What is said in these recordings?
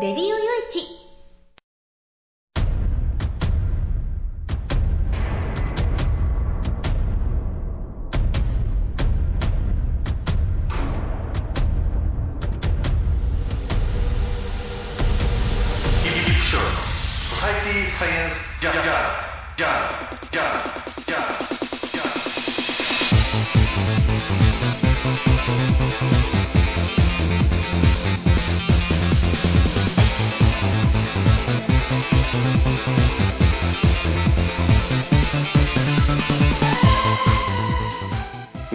レデ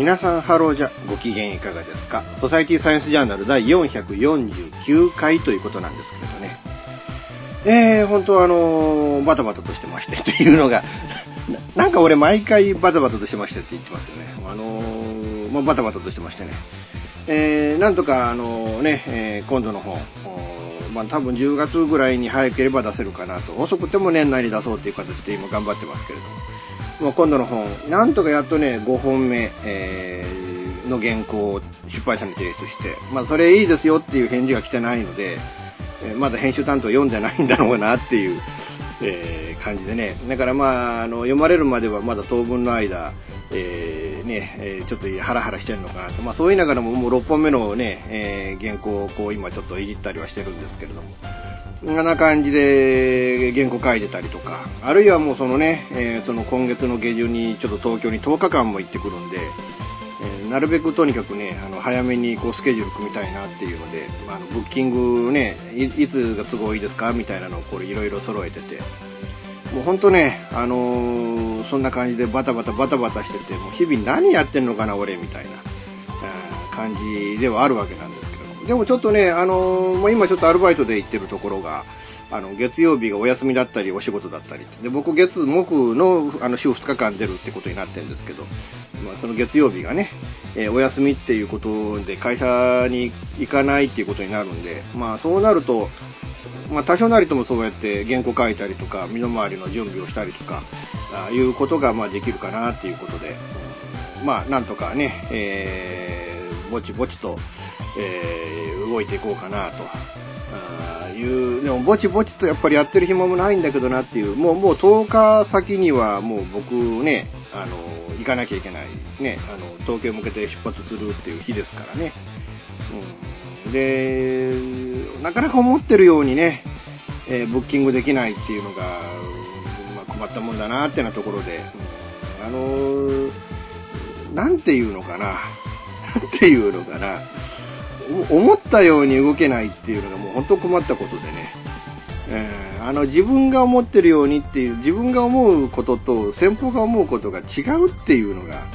皆さんハローじゃご機嫌いかがですか？ソサイティサイエンスジャーナル第449回ということなんですけれどね。えー、本当あのーバタバタとしてましてっていうのが、ななんか俺毎回バタバタとしてましてって言ってますよね。あのーまあ、バタバタとしてましてね。えー、なんとかあのね、えー今度の本、まあ多分10月ぐらいに早ければ出せるかなと。遅くても年内に出そうという形で今頑張ってますけれども。まあ、今度の本、なんとかやっとね、5本目、えーの原稿を出版社に提出して、まあ、それいいですよっていう返事が来てないので、えまだ編集担当読んでないんだろうなっていう、えー感じでね。だからまあ、あの、読まれるまではまだ当分の間、えーね、えーちょっとハラハラしてるのかなと。まあ、そう言いながらももう6本目のね、えー原稿をこう今ちょっといじったりはしてるんですけれども。こんな感じで原稿書いてたりとか、あるいはもうそのね、えーその今月の下旬にちょっと東京に10日間も行ってくるんで、えーなるべくとにかくね、あの早めにこうスケジュール組みたいなっていうので、まあ、あのブッキングねい、いつが都合いいですかみたいなのをこれいろいろ揃えてて、もう本当ね、あのーそんな感じでバタバタバタバタしてて、もう日々何やってんのかな、俺みたいな、感じではあるわけなんですけども。でもちょっとね、あのー今ちょっとアルバイトで行ってるところが、あの月曜日がお休みだったりお仕事だったりで僕月木のあの週2日間出るってことになってるんですけど、まあ、その月曜日がね、えーお休みっていうことで会社に行かないっていうことになるんで、まあ、そうなると、まあ、多少なりともそうやって原稿書いたりとか身の回りの準備をしたりとかあいうことがまあできるかなっていうことで、うんまあなんとかね、えーぼちぼちと、えー動いていこうかなと。いう、でもぼちぼちとやっぱりやってる暇もないんだけどなっていう、もうもう10日先にはもう僕ね、あの、行かなきゃいけない、ね、あの、東京向けて出発するっていう日ですからね。うん、で、なかなか思ってるようにね、えーブッキングできないっていうのが、まあ、困ったもんだなってなところで、うんあのーなんていうのかな、なんていうのかな、思ったように動けないっていうのがもう本当困ったことでね、えーあの自分が思ってるようにっていう、自分が思うことと先方が思うことが違うっていうのが、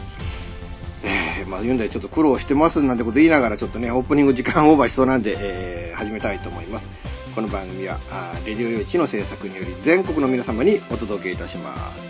えーまあ、言うんだよちょっと苦労してますなんてこと言いながらちょっとね、オープニング時間オーバーしそうなんで、えー始めたいと思います。この番組は、レディオ用地の制作により全国の皆様にお届けいたします。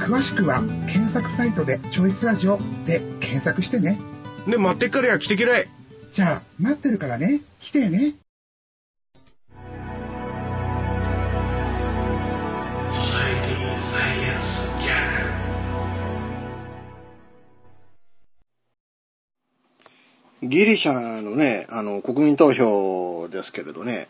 詳しくは検索サイトでチョイスラジオで検索してね。で、待ってっからや来てけらい。じゃあ、待ってるからね。来てね。ギリシャのね、あの、国民投票ですけれどね、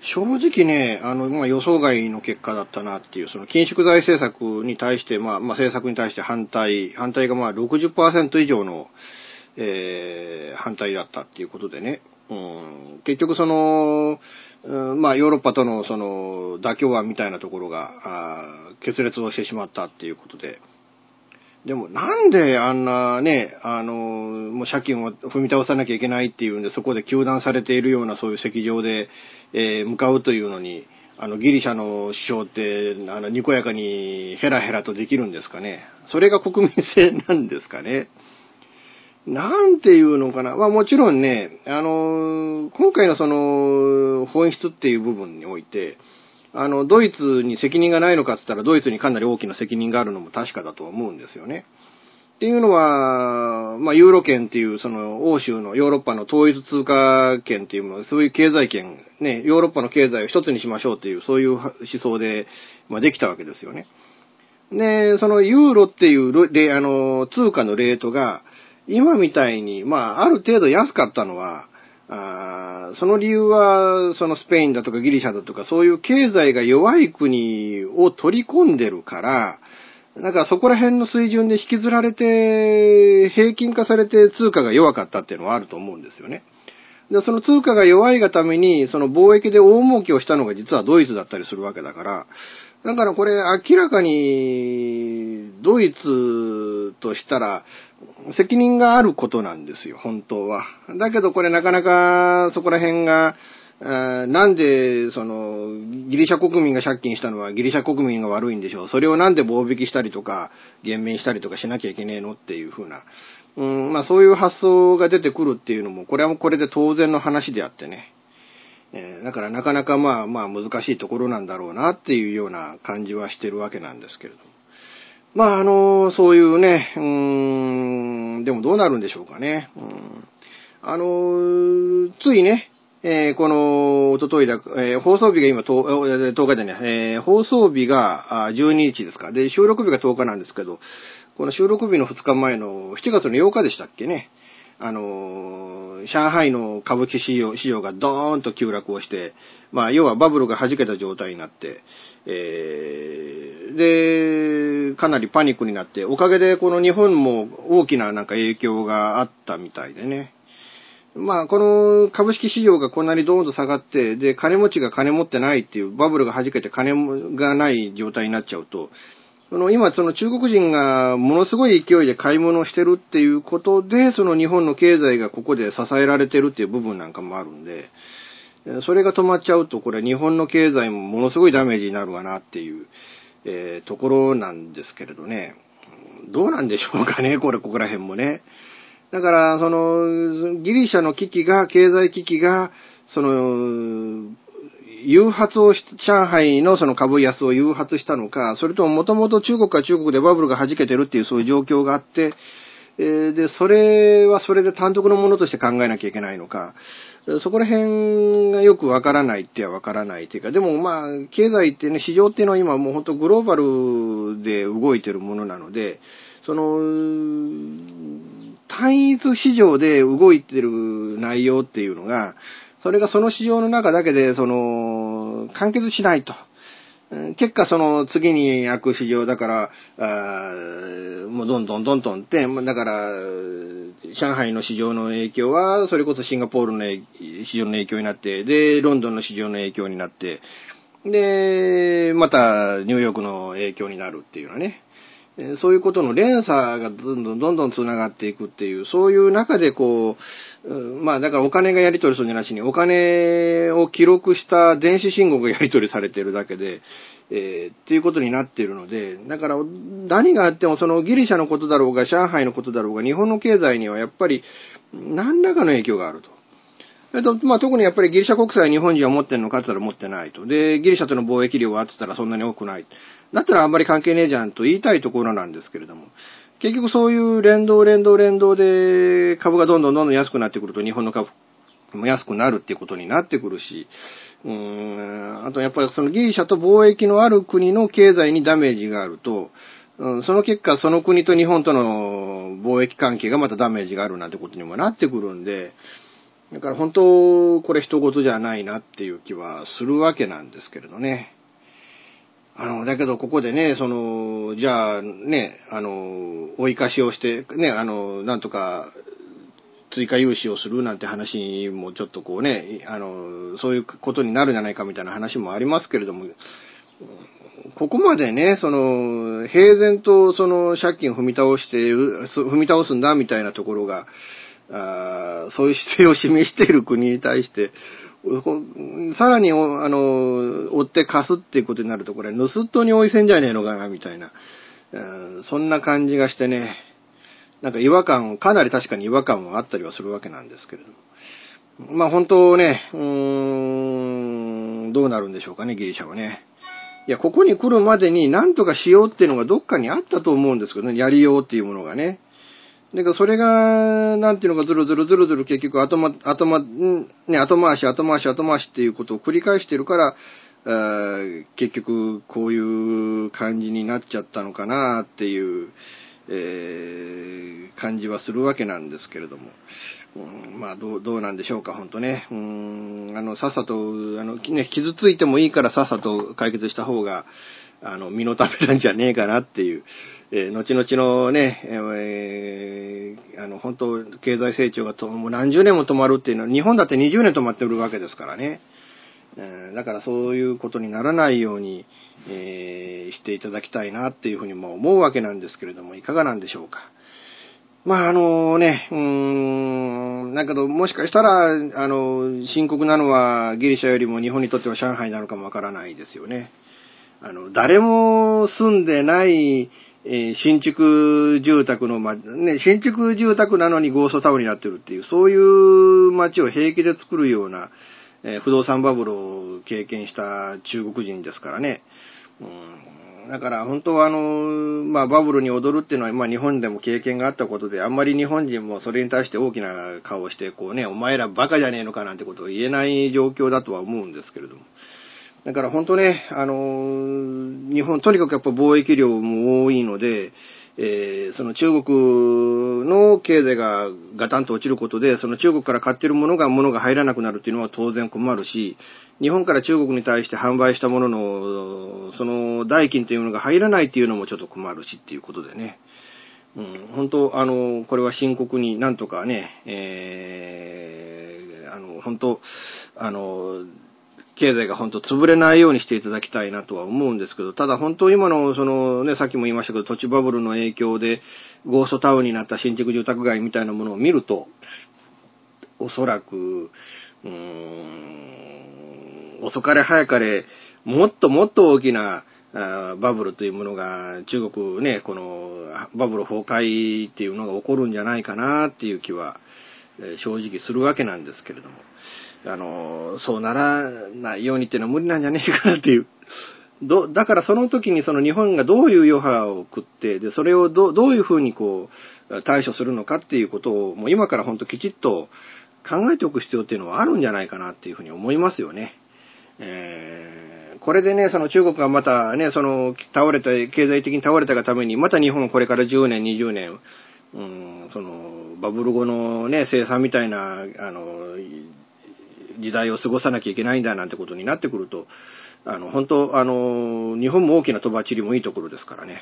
正直ね、あの、まあ、予想外の結果だったなっていう、その緊縮財政策に対して、まあ、まあ、政策に対して反対、反対がまあ60%以上の、えー、反対だったっていうことでね、うん、結局その、うん、まあ、ヨーロッパとのその妥協案みたいなところが、あ決裂をしてしまったっていうことで、でもなんであんなね、あの、もう借金を踏み倒さなきゃいけないっていうんで、そこで糾弾されているようなそういう席上で、えー、向かうというのに、あの、ギリシャの首相って、あの、にこやかにヘラヘラとできるんですかね。それが国民性なんですかね。なんていうのかな。まあもちろんね、あの、今回のその、本質っていう部分において、あの、ドイツに責任がないのかって言ったら、ドイツにかなり大きな責任があるのも確かだと思うんですよね。っていうのは、まあ、ユーロ圏っていう、その、欧州のヨーロッパの統一通貨圏っていうもの、そういう経済圏、ね、ヨーロッパの経済を一つにしましょうっていう、そういう思想で、まあ、できたわけですよね。で、そのユーロっていう、あの、通貨のレートが、今みたいに、まあ、ある程度安かったのは、あその理由は、そのスペインだとかギリシャだとか、そういう経済が弱い国を取り込んでるから、だからそこら辺の水準で引きずられて、平均化されて通貨が弱かったっていうのはあると思うんですよね。で、その通貨が弱いがために、その貿易で大儲けをしたのが実はドイツだったりするわけだから、だからこれ明らかにドイツとしたら責任があることなんですよ、本当は。だけどこれなかなかそこら辺が、なんで、その、ギリシャ国民が借金したのはギリシャ国民が悪いんでしょう。それをなんで棒引きしたりとか、減免したりとかしなきゃいけねえのっていうふうな。うん、まあそういう発想が出てくるっていうのも、これはもうこれで当然の話であってね。えー、だからなかなかまあまあ難しいところなんだろうなっていうような感じはしてるわけなんですけれども。まああの、そういうね、うーん、でもどうなるんでしょうかね。うん、あの、ついね、えー、この、おとといだ、えー、放送日が今10、10日でね、えー、放送日が12日ですか。で、収録日が10日なんですけど、この収録日の2日前の7月の8日でしたっけね。あの、上海の歌舞伎市場市場がドーンと急落をして、まあ、要はバブルが弾けた状態になって、えー、で、かなりパニックになって、おかげでこの日本も大きななんか影響があったみたいでね。まあ、この株式市場がこんなにドーンと下がって、で、金持ちが金持ってないっていう、バブルが弾けて金がない状態になっちゃうと、その今、その中国人がものすごい勢いで買い物してるっていうことで、その日本の経済がここで支えられてるっていう部分なんかもあるんで、それが止まっちゃうと、これ日本の経済もものすごいダメージになるわなっていう、えー、ところなんですけれどね。どうなんでしょうかね、これ、ここら辺もね。だから、その、ギリシャの危機が、経済危機が、その、誘発をし、上海のその株安を誘発したのか、それとももともと中国は中国でバブルが弾けてるっていうそういう状況があって、え、で、それはそれで単独のものとして考えなきゃいけないのか、そこら辺がよくわからないってはわからないっていうか、でもまあ、経済ってね、市場っていうのは今もう本当グローバルで動いてるものなので、その、単一市場で動いてる内容っていうのが、それがその市場の中だけで、その、完結しないと。結果、その次に開く市場だから、もうどんどんどんどんって、だから、上海の市場の影響は、それこそシンガポールの市場の影響になって、で、ロンドンの市場の影響になって、で、またニューヨークの影響になるっていうのはね。そういうことの連鎖がどんどんどんどん繋がっていくっていう、そういう中でこう、まあだからお金がやり取りするんじゃなしに、お金を記録した電子信号がやり取りされているだけで、えーっていうことになっているので、だから何があってもそのギリシャのことだろうが、上海のことだろうが、日本の経済にはやっぱり何らかの影響があると。えっと、まあ、特にやっぱりギリシャ国債日本人は持ってんのかって言ったら持ってないと。で、ギリシャとの貿易量はってたらそんなに多くない。だったらあんまり関係ねえじゃんと言いたいところなんですけれども。結局そういう連動連動連動で株がどんどんどんどん安くなってくると日本の株も安くなるっていうことになってくるし、うーん、あとやっぱりそのギリシャと貿易のある国の経済にダメージがあると、うん、その結果その国と日本との貿易関係がまたダメージがあるなんてことにもなってくるんで、だから本当これ一言じゃないなっていう気はするわけなんですけれどね。あの、だけどここでね、その、じゃあね、あの、追い貸しをして、ね、あの、なんとか、追加融資をするなんて話もちょっとこうね、あの、そういうことになるんじゃないかみたいな話もありますけれども、ここまでね、その、平然とその借金を踏み倒して、踏み倒すんだみたいなところが、あそういう姿勢を示している国に対して、さらに、あの、追って貸すっていうことになると、これ、盗っ人に追いせんじゃねえのかな、みたいな、うんそんな感じがしてね、なんか違和感、かなり確かに違和感はあったりはするわけなんですけれども。まあ本当ね、うーん、どうなるんでしょうかね、ギリシャはね。いや、ここに来るまでに何とかしようっていうのがどっかにあったと思うんですけどね、やりようっていうものがね。だかそれが、なんていうのか、ずるずるずるずる結局後ま、後ま、ね、後回し、後回し、後回しっていうことを繰り返してるから、結局こういう感じになっちゃったのかなっていう、えー、感じはするわけなんですけれども。うん、まあどう、どうなんでしょうか、ほんとね。うん、あの、さっさと、あの、ね、傷ついてもいいからさっさと解決した方が、あの、身のためなんじゃねえかなっていう、えー、後々のね、えー、あの、本当経済成長がと、もう何十年も止まるっていうのは、日本だって20年止まってるわけですからね。えー、だからそういうことにならないように、えー、していただきたいなっていうふうにも思うわけなんですけれども、いかがなんでしょうか。まあ、あのね、うーん、だけど、もしかしたら、あの、深刻なのはギリシャよりも日本にとっては上海なのかもわからないですよね。あの、誰も住んでない、えー、新築住宅の、ま、ね、新築住宅なのにゴーストタウンになってるっていう、そういう街を平気で作るような、えー、不動産バブルを経験した中国人ですからね。うん、だから本当はあの、まあバブルに踊るっていうのは、まあ日本でも経験があったことで、あんまり日本人もそれに対して大きな顔をして、こうね、お前らバカじゃねえのかなんてことを言えない状況だとは思うんですけれども。だから本当ね、あの、日本、とにかくやっぱ貿易量も多いので、えー、その中国の経済がガタンと落ちることで、その中国から買ってるものが物が入らなくなるっていうのは当然困るし、日本から中国に対して販売したものの、その代金というものが入らないっていうのもちょっと困るしっていうことでね。うん、本当、あの、これは深刻になんとかね、えー、あの、本当、あの、経済が本当潰れないようにしていただきたいなとは思うんですけど、ただ本当今のそのね、さっきも言いましたけど、土地バブルの影響でゴーストタウンになった新築住宅街みたいなものを見ると、おそらく、うーん、遅かれ早かれ、もっともっと大きなバブルというものが中国ね、このバブル崩壊っていうのが起こるんじゃないかなっていう気は正直するわけなんですけれども。あの、そうならないようにっていうのは無理なんじゃねえかなっていう。ど、だからその時にその日本がどういう余波を食って、で、それをどどういうふうにこう、対処するのかっていうことを、もう今から本当きちっと考えておく必要っていうのはあるんじゃないかなっていうふうに思いますよね。えー、これでね、その中国がまたね、その倒れた、経済的に倒れたがために、また日本はこれから10年、20年、うん、その、バブル後のね、生産みたいな、あの、時代を過ごさなきゃいけないんだなんてことになってくると、あの、本当、あの、日本も大きなとばちりもいいところですからね。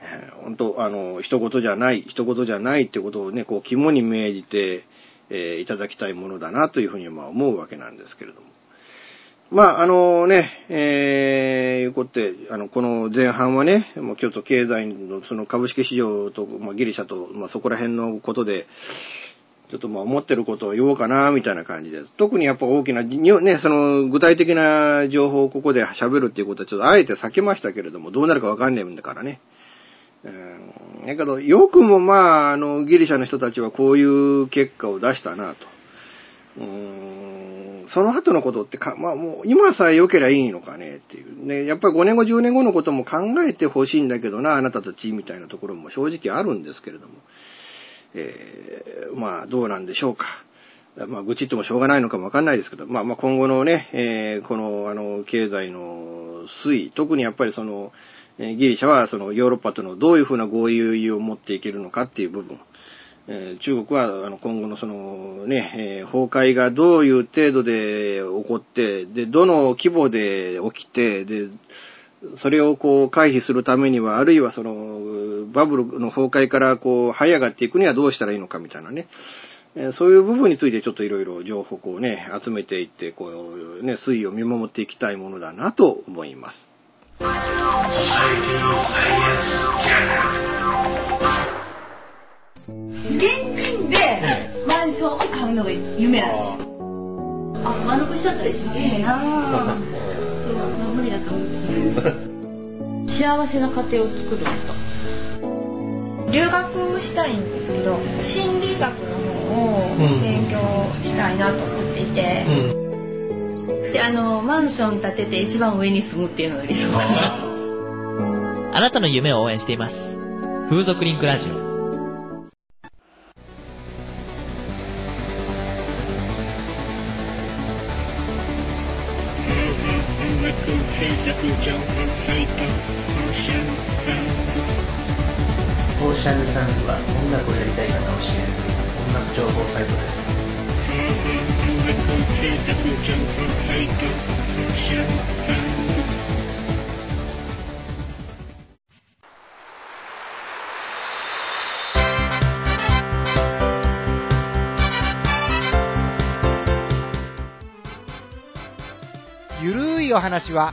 え、本当、あの、一言じゃない、一言じゃないってことをね、こう、肝に銘じて、えー、いただきたいものだなというふうにまあ思うわけなんですけれども。まあ、あのね、えー、いうことで、あの、この前半はね、もう京都経済のその株式市場と、まあ、ギリシャと、まあ、そこら辺のことで、ちょっとまあ思ってることを言おうかな、みたいな感じです。特にやっぱ大きな、ね、その具体的な情報をここで喋るっていうことはちょっとあえて避けましたけれども、どうなるかわかんねえんだからね。うん。だけど、よくもまあ、あの、ギリシャの人たちはこういう結果を出したなと。うーん。その後のことってか、まあもう、今さえ良ければいいのかねっていう。ね、やっぱり5年後、10年後のことも考えてほしいんだけどな、あなたたちみたいなところも正直あるんですけれども。えー、まあ、どうなんでしょうか。まあ、愚痴ってもしょうがないのかもわかんないですけど、まあ、まあ、今後のね、えー、この、あの、経済の推移、特にやっぱりその、ギリシャはそのヨーロッパとのどういうふうな合意を持っていけるのかっていう部分、え、中国はあの今後のそのね、え、崩壊がどういう程度で起こって、で、どの規模で起きて、で、それをこう回避するためには、あるいはそのバブルの崩壊からこう這い上がっていくにはどうしたらいいのかみたいなね。そういう部分についてちょっといろいろ情報をね、集めていって、こうね、推移を見守っていきたいものだなと思います。現金でマンションを買うのが夢なんです。あ、丸くしちゃったら一番いいなそう、まあ、理だと思う。幸せな家庭を作るんですか留学したいんですけど心理学の方を勉強したいなと思っていて、うん。であのマンション建てて一番上に住むっていうのが理想かな。あなたの夢を応援しています。風俗リンクラジオオーシャンサンズは音楽をやりたい方を支援する音楽情報サイトですゆるいお話は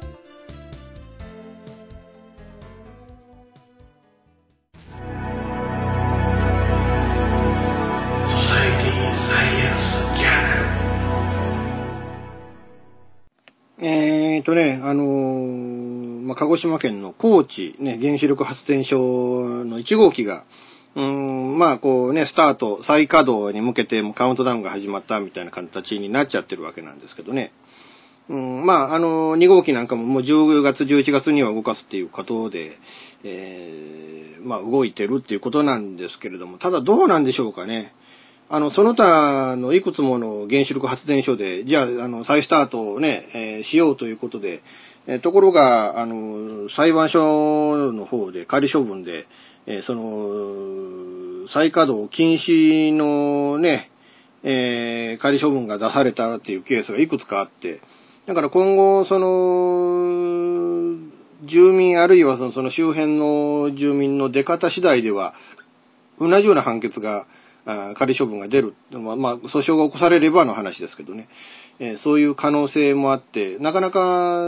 ーとね、あのーまあ、鹿児島県の高知、ね、原子力発電所の1号機が、うん、まあ、こうね、スタート、再稼働に向けてもカウントダウンが始まったみたいな形になっちゃってるわけなんですけどね。うん、まあ、あの、2号機なんかももう10月、11月には動かすっていうことで、えー、まあ、動いてるっていうことなんですけれども、ただどうなんでしょうかね。あの、その他のいくつもの原子力発電所で、じゃあ、あの、再スタートをね、えーしようということで、えーところが、あの、裁判所の方で仮処分で、えーその、再稼働禁止のね、え仮処分が出されたっていうケースがいくつかあって、だから今後、その、住民あるいはそのその周辺の住民の出方次第では、同じような判決が、あ仮処分が出る。まあ、ま、訴訟が起こされればの話ですけどね。えそういう可能性もあって、なかなか、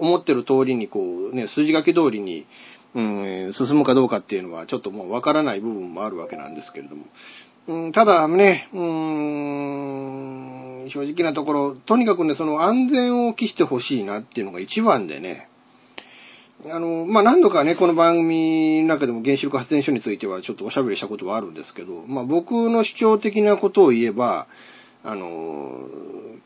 思ってる通りにこう、ね、筋書き通りに、うん、進むかどうかっていうのはちょっともうわからない部分もあるわけなんですけれども。うん、ただね、うん、正直なところ、とにかくね、その安全を期してほしいなっていうのが一番でね、あの、まあ、何度かね、この番組の中でも原子力発電所についてはちょっとおしゃべりしたことはあるんですけど、まあ、僕の主張的なことを言えば、あの、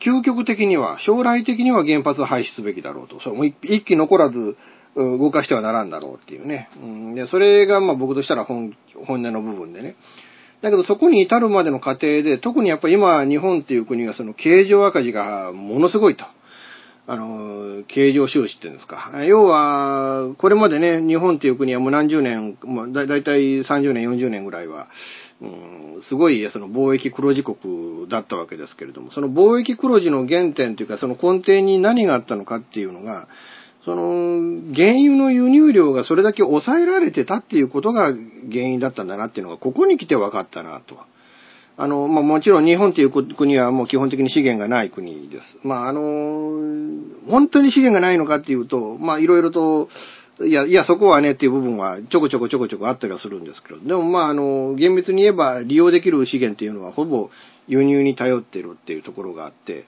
究極的には、将来的には原発を廃止すべきだろうと。それも一気残らず動かしてはならんだろうっていうね。うん、でそれがま僕としたら本本音の部分でね。だけどそこに至るまでの過程で、特にやっぱり今日本っていう国がその経常赤字がものすごいと。あの、経常収支っていうんですか。要は、これまでね、日本っていう国はもう何十年、まあ、だだいたい30年、40年ぐらいは、うん、すごいその貿易黒字国だったわけですけれども、その貿易黒字の原点というか、その根底に何があったのかっていうのが、その、原油の輸入量がそれだけ抑えられてたっていうことが原因だったんだなっていうのが、ここに来て分かったなと。あの、まあ、もちろん日本という国はもう基本的に資源がない国です。まあ、あの、本当に資源がないのかっていうと、まあ、いろいろと、いや、いや、そこはねっていう部分はちょこちょこちょこちょこあったりはするんですけど、でもまあ、あの、厳密に言えば利用できる資源っていうのはほぼ輸入に頼ってるっていうところがあって、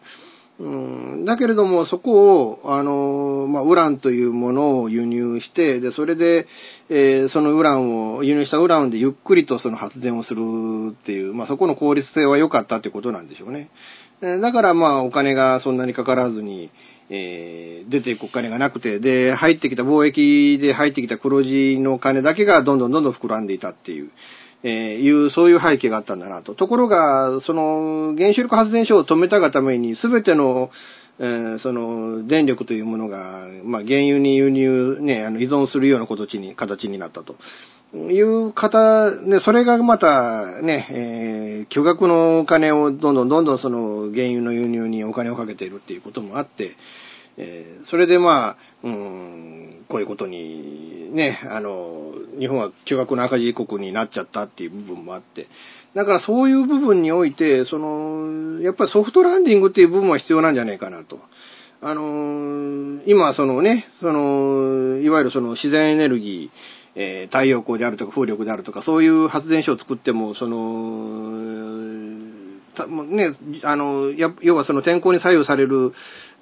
うん、だけれども、そこを、あの、まあ、ウランというものを輸入して、で、それで、えー、そのウランを、輸入したウランでゆっくりとその発電をするっていう、まあ、そこの効率性は良かったってことなんでしょうね。だから、まあ、お金がそんなにかからずに、えー、出ていくお金がなくて、で、入ってきた貿易で入ってきた黒字の金だけがどんどんどんどん膨らんでいたっていう。えー、いう、そういう背景があったんだなと。ところが、その、原子力発電所を止めたがために、すべての、えー、その、電力というものが、まあ、原油に輸入、ね、あの、依存するような形に、形になったと。いう方、ね、それがまた、ね、えー、巨額のお金をどんどんどんどんその原油の輸入にお金をかけているっていうこともあって、えー、それでまあ、うん、こういうことに、ね、あの、日本は巨額の赤字国になっちゃったっていう部分もあって、だからそういう部分において、その、やっぱりソフトランディングっていう部分は必要なんじゃないかなと。あの、今そのね、その、いわゆるその自然エネルギー、えー、太陽光であるとか風力であるとか、そういう発電所を作っても、その、ね、あの、要はその天候に左右される、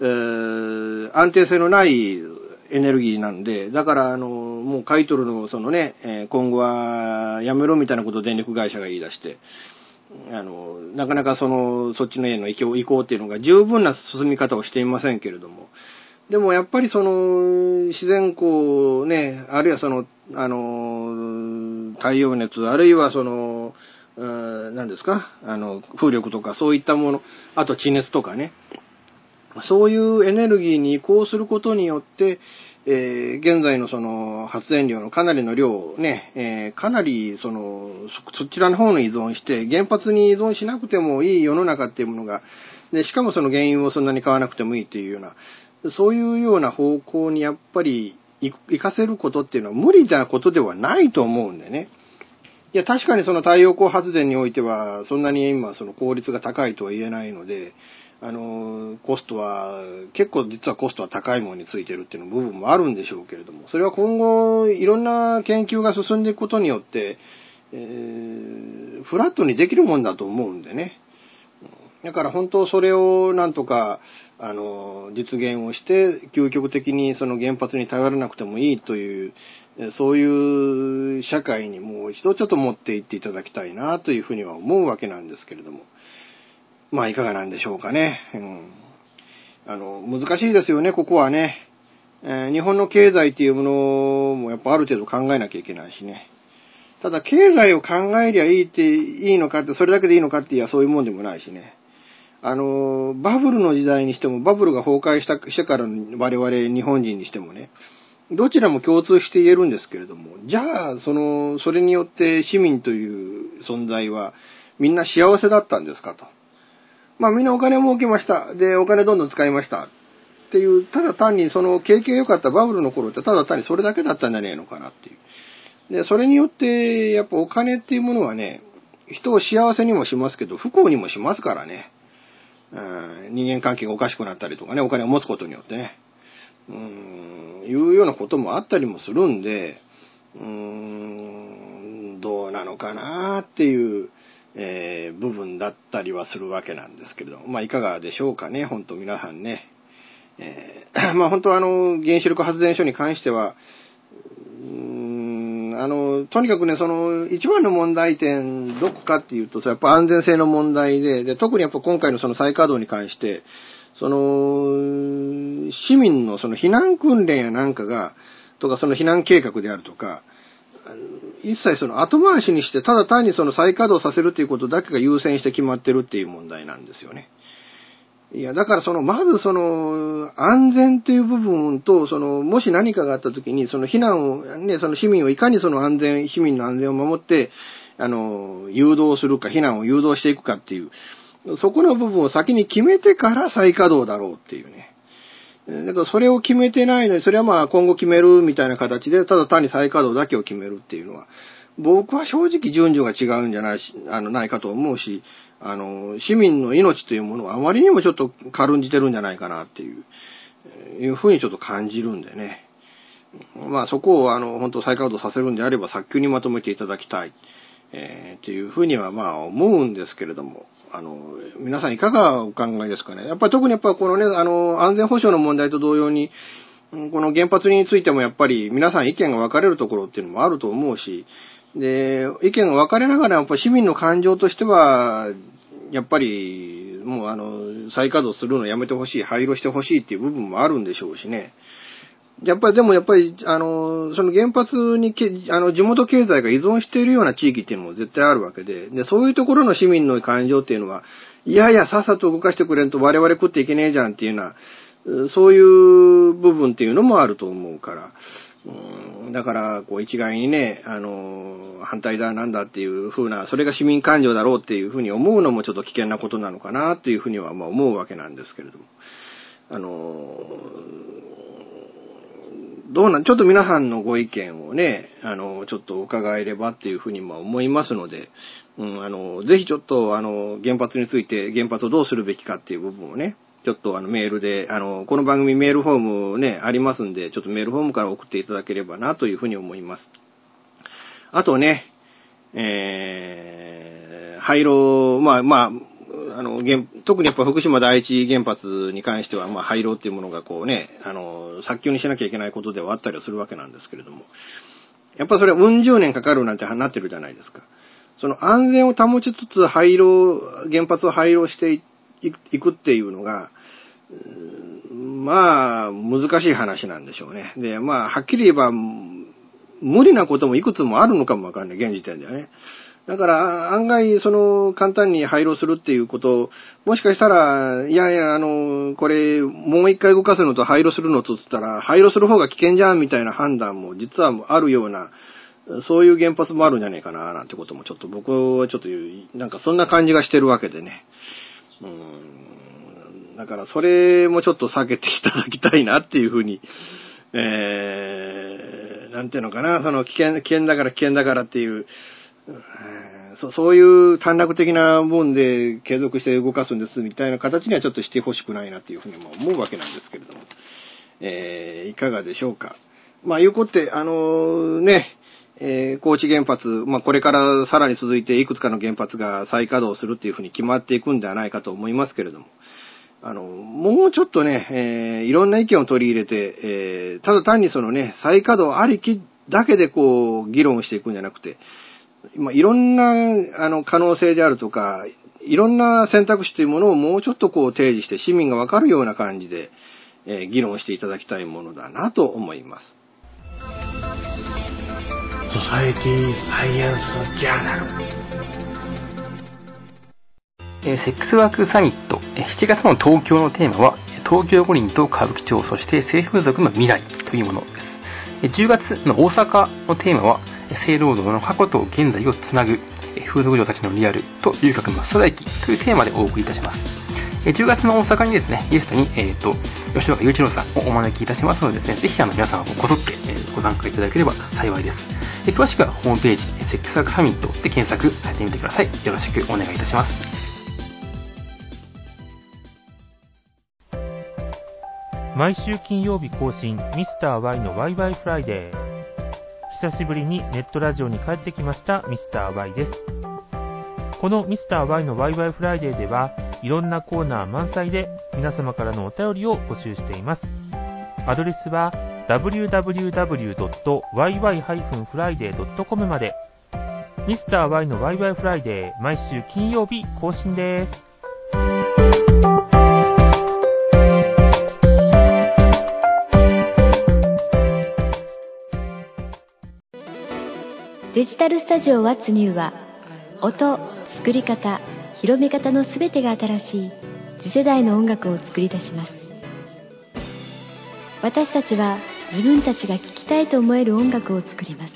えー、安定性のないエネルギーなんで、だから、あの、もう買い取るのを、そのね、え今後はやめろみたいなことを電力会社が言い出して、あの、なかなかその、そっちの家の移行移行っていうのが十分な進み方をしていませんけれども、でもやっぱりその、自然光ね、あるいはその、あの、太陽熱、あるいはその、何ですかあの、風力とかそういったもの、あと地熱とかね。そういうエネルギーに移行することによって、えー、現在のその発電量のかなりの量をね、えー、かなりそのそ、そちらの方に依存して、原発に依存しなくてもいい世の中っていうものが、で、しかもその原油をそんなに買わなくてもいいっていうような、そういうような方向にやっぱり行かせることっていうのは無理なことではないと思うんでね。いや、確かにその太陽光発電においては、そんなに今その効率が高いとは言えないので、あの、コストは、結構実はコストは高いものについてるっていう部分もあるんでしょうけれども、それは今後、いろんな研究が進んでいくことによって、えー、フラットにできるもんだと思うんでね。だから本当それをなんとか、あの、実現をして、究極的にその原発に頼らなくてもいいという、そういう社会にもう一度ちょっと持っていっていただきたいなというふうには思うわけなんですけれども。まあいかがなんでしょうかね。うん、あの、難しいですよね、ここはね。えー、日本の経済っていうものもやっぱある程度考えなきゃいけないしね。ただ経済を考えりゃいいって、いいのかって、それだけでいいのかっていやそういうもんでもないしね。あの、バブルの時代にしても、バブルが崩壊したしてからの我々日本人にしてもね、どちらも共通して言えるんですけれども、じゃあ、その、それによって市民という存在はみんな幸せだったんですかと。まあみんなお金儲けました。で、お金どんどん使いました。っていう、ただ単にその経験良かったバブルの頃ってただ単にそれだけだったんじゃねえのかなっていう。で、それによって、やっぱお金っていうものはね、人を幸せにもしますけど、不幸にもしますからね。うん、人間関係がおかしくなったりとかね、お金を持つことによってね。うん、いうようなこともあったりもするんで、うーん、どうなのかなっていう、えー、部分だったりはするわけなんですけれども、まあいかがでしょうかね、本当皆さんね。えー、まあ本当あの、原子力発電所に関しては、あの、とにかくね、その、一番の問題点、どこかっていうと、やっぱ安全性の問題で、で、特にやっぱ今回のその再稼働に関して、その、市民のその避難訓練やなんかが、とかその避難計画であるとか、一切その後回しにして、ただ単にその再稼働させるっていうことだけが優先して決まってるっていう問題なんですよね。いや、だからその、まずその、安全っていう部分と、その、もし何かがあった時に、その避難を、ね、その市民をいかにその安全、市民の安全を守って、あの、誘導するか、避難を誘導していくかっていう、そこの部分を先に決めてから再稼働だろうっていうね。だからそれを決めてないのに、それはまあ今後決めるみたいな形で、ただ単に再稼働だけを決めるっていうのは、僕は正直順序が違うんじゃないし、あの、ないかと思うし、あの、市民の命というものはあまりにもちょっと軽んじてるんじゃないかなっていう、いうふうにちょっと感じるんでね。まあそこをあの、本当再稼働させるんであれば早急にまとめていただきたい、えー、っていうふうにはまあ思うんですけれども、あの、皆さんいかがお考えですかね？やっぱり特にやっぱこのね、あの、安全保障の問題と同様に、この原発についてもやっぱり皆さん意見が分かれるところっていうのもあると思うし、で、意見が分かれながらやっぱ市民の感情としては、やっぱり、もうあの、再稼働するのやめてほしい、廃炉してほしいっていう部分もあるんでしょうしね。やっぱりでもやっぱり、あの、その原発にけ、あの、地元経済が依存しているような地域っていうのも絶対あるわけで、で、そういうところの市民の感情っていうのは、いやいや、さっさと動かしてくれんと我々食っていけねえじゃんっていうような、そういう部分っていうのもあると思うから、うん、だから、こう一概にね、あの、反対だなんだっていうふうな、それが市民感情だろうっていうふうに思うのもちょっと危険なことなのかなっていうふうにはまあ思うわけなんですけれども。あの、どうなん、ちょっと皆さんのご意見をね、あの、ちょっと伺えればっていうふうにも思いますので、うん、あの、ぜひちょっと、あの、原発について、原発をどうするべきかっていう部分をね、ちょっとあのメールで、あの、この番組メールフォームね、ありますんで、ちょっとメールフォームから送っていただければなというふうに思います。あとね、えー、廃炉、まあまあ、あの、特にやっぱ福島第一原発に関しては、まあ、廃炉っていうものがこうね、あの、早急にしなきゃいけないことではあったりはするわけなんですけれども、やっぱそれはうん十年かかるなんてなってるじゃないですか。その安全を保ちつつ廃炉、原発を廃炉していくっていうのが、まあ、難しい話なんでしょうね。で、まあ、はっきり言えば、無理なこともいくつもあるのかもわかんない、現時点ではね。だから、案外、その、簡単に廃炉するっていうこともしかしたら、いやいや、あの、これ、もう一回動かすのと廃炉するのとつったら、廃炉する方が危険じゃんみたいな判断も実はあるような、そういう原発もあるんじゃないかな、なんてこともちょっと僕はちょっと、なんかそんな感じがしてるわけでね。うん。だからそれもちょっと避けていただきたいなっていうふうに、えー、なんていうのかな、その危険、危険だから危険だからっていう、そそういう短絡的なもんで継続して動かすんですみたいな形にはちょっとしてほしくないなっていうふうにも思うわけなんですけれども、えー、いかがでしょうか。まあ、いうことで、あのー、ね、えー、高知原発、まあ、これからさらに続いていくつかの原発が再稼働するっていうふうに決まっていくんではないかと思いますけれども、あの、もうちょっとね、えー、いろんな意見を取り入れて、えー、ただ単にそのね、再稼働ありきだけでこう、議論していくんじゃなくて、まあ、いろんな、あの、可能性であるとか、いろんな選択肢というものをもうちょっとこう提示して市民がわかるような感じで、えー、議論していただきたいものだなと思います。ソサエティサイエンスジャーナル。えー、セックスワークサミット、7月の東京のテーマは、東京五輪と歌舞伎町、そして性風俗の未来というものです。10月の大阪のテーマは、性労働の過去と現在をつなぐ風俗嬢たちのリアルと遊郭真っ只中というテーマでお送りいたします。10月の大阪にですね、ゲストに、え、ー、と、吉岡雄一郎さんをお招きいたしますのでですね、ぜひあの皆さんこぞって、ご参加いただければ幸いです。詳しくはホームページ、セックスワークサミットで検索されてみてください。よろしくお願いいたします。毎週金曜日更新、ミスター y のワイワイフライデー。久しぶりにネットラジオに帰ってきましたミスター y です。このミスター y のワイワイフライデーでは、いろんなコーナー満載で皆様からのお便りを募集しています。アドレスは www.yy-friday.com まで。ミスター y のワイワイフライデー、毎週金曜日更新です。デジタルスタジオワッツニューは音、作り方、広め方のすべてが新しい次世代の音楽を作り出します。私たちは自分たちが聴きたいと思える音楽を作ります。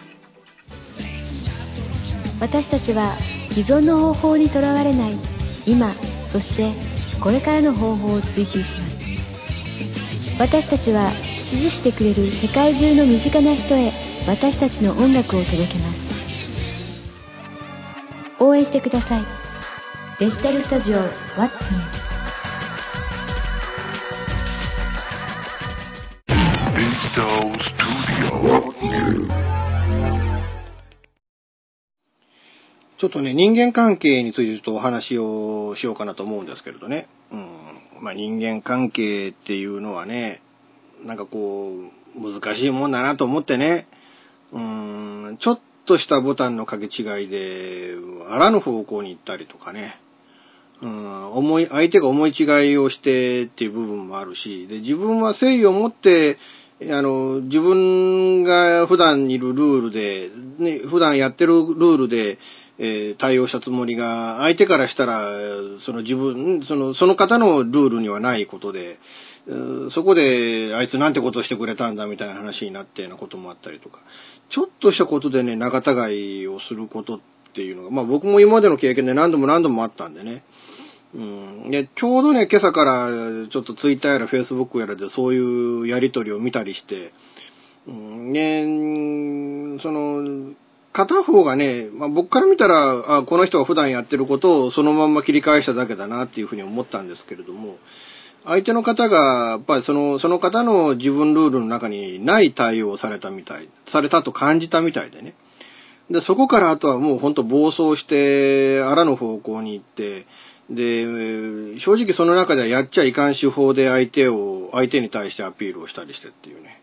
私たちは既存の方法にとらわれない今、そしてこれからの方法を追求します。私たちは支持してくれる世界中の身近な人へ私たちの音楽を届けます応援してくださいデジタルスタジオ What's New ちょっとね、人間関係についてちょっとお話をしようかなと思うんですけれどね。うん。まあ人間関係っていうのはね、なんかこう、難しいもんだなと思ってね。うん、ちょっとしたボタンの掛け違いで、あらぬ方向に行ったりとかね。うん、思い、相手が思い違いをしてっていう部分もあるし、で、自分は誠意を持って、あの、自分が普段いるルールで、ね、普段やってるルールで、えー、対応したつもりが、相手からしたら、その自分、その、その方のルールにはないことで、そこで、あいつなんてことしてくれたんだみたいな話になってようなこともあったりとか、ちょっとしたことでね、仲違いをすることっていうのが、まあ僕も今までの経験で何度も何度もあったんでね。うん、でちょうどね、今朝からちょっとツイッターやらフェイスブックやらでそういうやりとりを見たりして、うん、ね、その、片方がね、まあ、僕から見たら、あこの人が普段やってることをそのまんま切り返しただけだなっていうふうに思ったんですけれども、相手の方が、やっぱりその、その方の自分ルールの中にない対応をされたみたい、されたと感じたみたいでね。で、そこからあとはもうほんと暴走して、あらぬ方向に行って、で、正直その中ではやっちゃいかん手法で相手を、相手に対してアピールをしたりしてっていうね。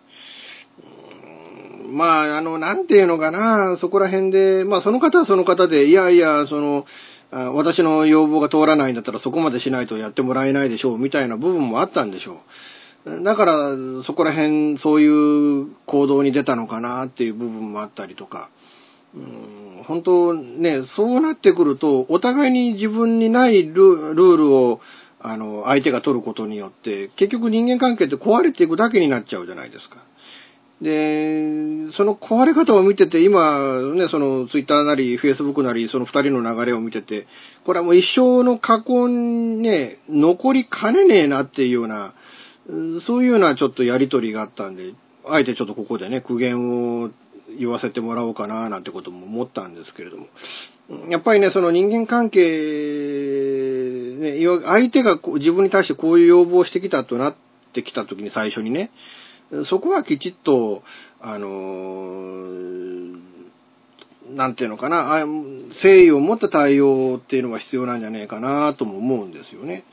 まあ、あの、なんていうのかな、そこら辺で、まあその方はその方で、いやいや、その、私の要望が通らないんだったらそこまでしないとやってもらえないでしょう、みたいな部分もあったんでしょう。だから、そこら辺、そういう行動に出たのかなっていう部分もあったりとか。うん、本当ね、そうなってくると、お互いに自分にないルールを、あの、相手が取ることによって、結局人間関係って壊れていくだけになっちゃうじゃないですか。で、その壊れ方を見てて、今、ね、そのツイッターなり、フェイスブックなり、その二人の流れを見てて、これはもう一生の過去にね、残りかねねえなっていうような、そういうようなちょっとやりとりがあったんで、あえてちょっとここでね、苦言を言わせてもらおうかな、なんてことも思ったんですけれども。やっぱりね、その人間関係、ね、相手が自分に対してこういう要望をしてきたとなってきたときに最初にね、そこはきちっと、あのー、なんていうのかな、誠意を持った対応っていうのが必要なんじゃねえかなとも思うんですよね。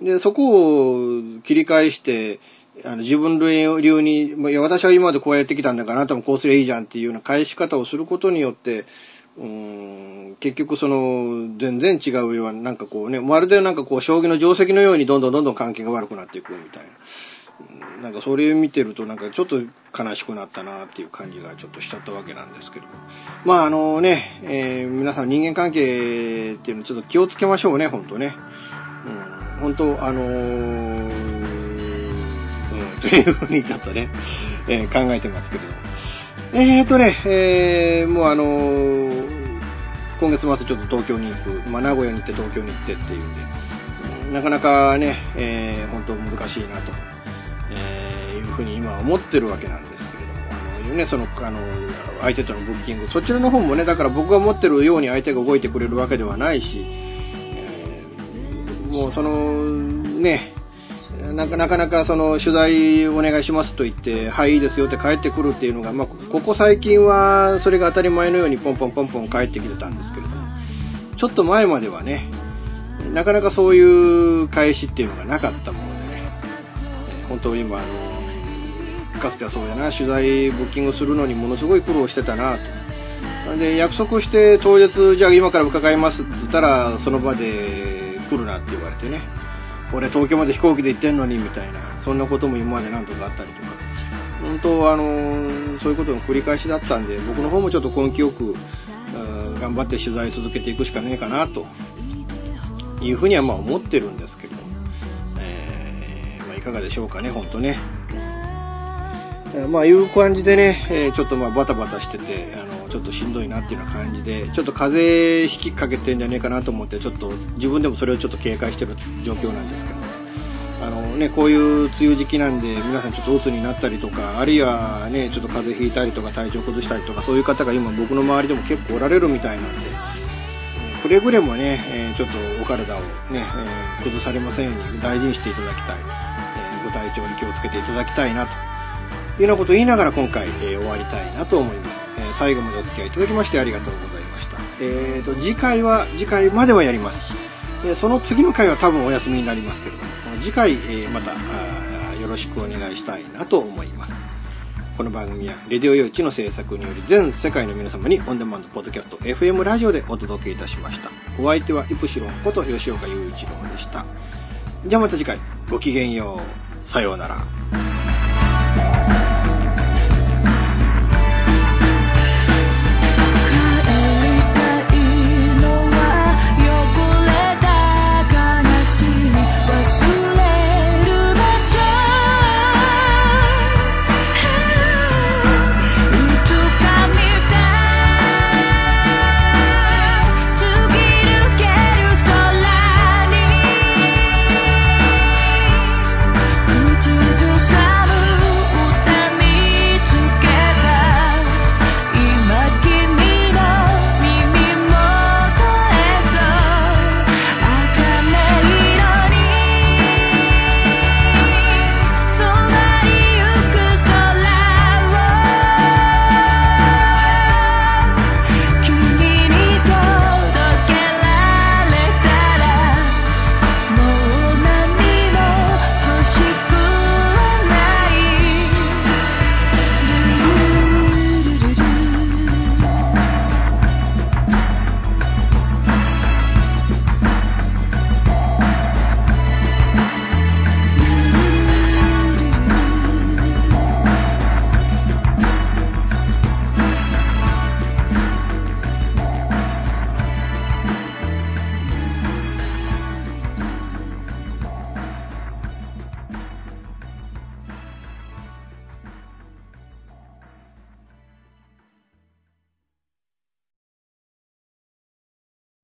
で、そこを切り返して、あの自分流に、いや、私は今までこうやってきたんだから、あなたもこうすりゃいいじゃんっていうような返し方をすることによって、うん、結局その、全然違うような、なんかこうね、まるでなんかこう、将棋の定石のようにどんどんどんどん関係が悪くなっていくみたいな。なんかそれを見てるとなんかちょっと悲しくなったなっていう感じがちょっとしちゃったわけなんですけども。まああのね、えー、皆さん人間関係っていうのちょっと気をつけましょうね、ほんとね。うん、本当あのー、うん、というふうにちょっとね、えー、考えてますけど。えーとね、えー、もうあの、今月末ちょっと東京に行く、まあ名古屋に行って東京に行ってっていうんで、なかなかね、えー、本当難しいなと。えー、いうふうに今は思ってるわけなんですけれども、あの、ね、その、あの、相手とのブッキング、そちらの方もね、だから僕が持ってるように相手が動いてくれるわけではないし、えー、もうその、ね、なかなかなかその取材お願いしますと言って、はい、いいですよって帰ってくるっていうのが、まあ、ここ最近はそれが当たり前のようにポンポンポンポン帰ってきてたんですけれども、ちょっと前まではね、なかなかそういう返しっていうのがなかったもの本当に今、あの、かつてはそうやな、取材、ブッキングするのにものすごい苦労してたなと。で、約束して当日、じゃあ今から伺いますって言ったら、その場で来るなって言われてね。俺東京まで飛行機で行ってんのに、みたいな。そんなことも今まで何度かあったりとか。本当、あの、そういうことの繰り返しだったんで、僕の方もちょっと根気よく、頑張って取材続けていくしかねえかな、というふうにはまあ思ってるんですけど。いかがでしょうかね、ほん。とね。まあ、いう感じでね、えちょっとまあバタバタしてて、あの、ちょっとしんどいなっていうような感じで、ちょっと風邪引きかけてんじゃねえかなと思って、ちょっと自分でもそれをちょっと警戒してる状況なんですけど、ああのね、こういう梅雨時期なんで、皆さんちょっと鬱になったりとか、あるいはね、ちょっと風邪ひいたりとか、体調崩したりとか、そういう方が今僕の周りでも結構おられるみたいなんで、くれぐれもね、えーちょっとお体をね、えー崩されませんように大事にしていただきたい、えーご体調に気をつけていただきたいなというようなことを言いながら今回、えー終わりたいなと思います。えー最後までお付き合いいただきましてありがとうございました。えーと、次回は、次回まではやります。えーその次の回は多分お休みになりますけれども、次回、えまたよろしくお願いしたいなと思います。この番組は、レディオ用地の制作により全世界の皆様にオンデマンドポッドキャスト FM ラジオでお届けいたしました。お相手はイプシロンこと吉岡雄一郎でした。じゃあまた次回、ごきげんよう。さようなら。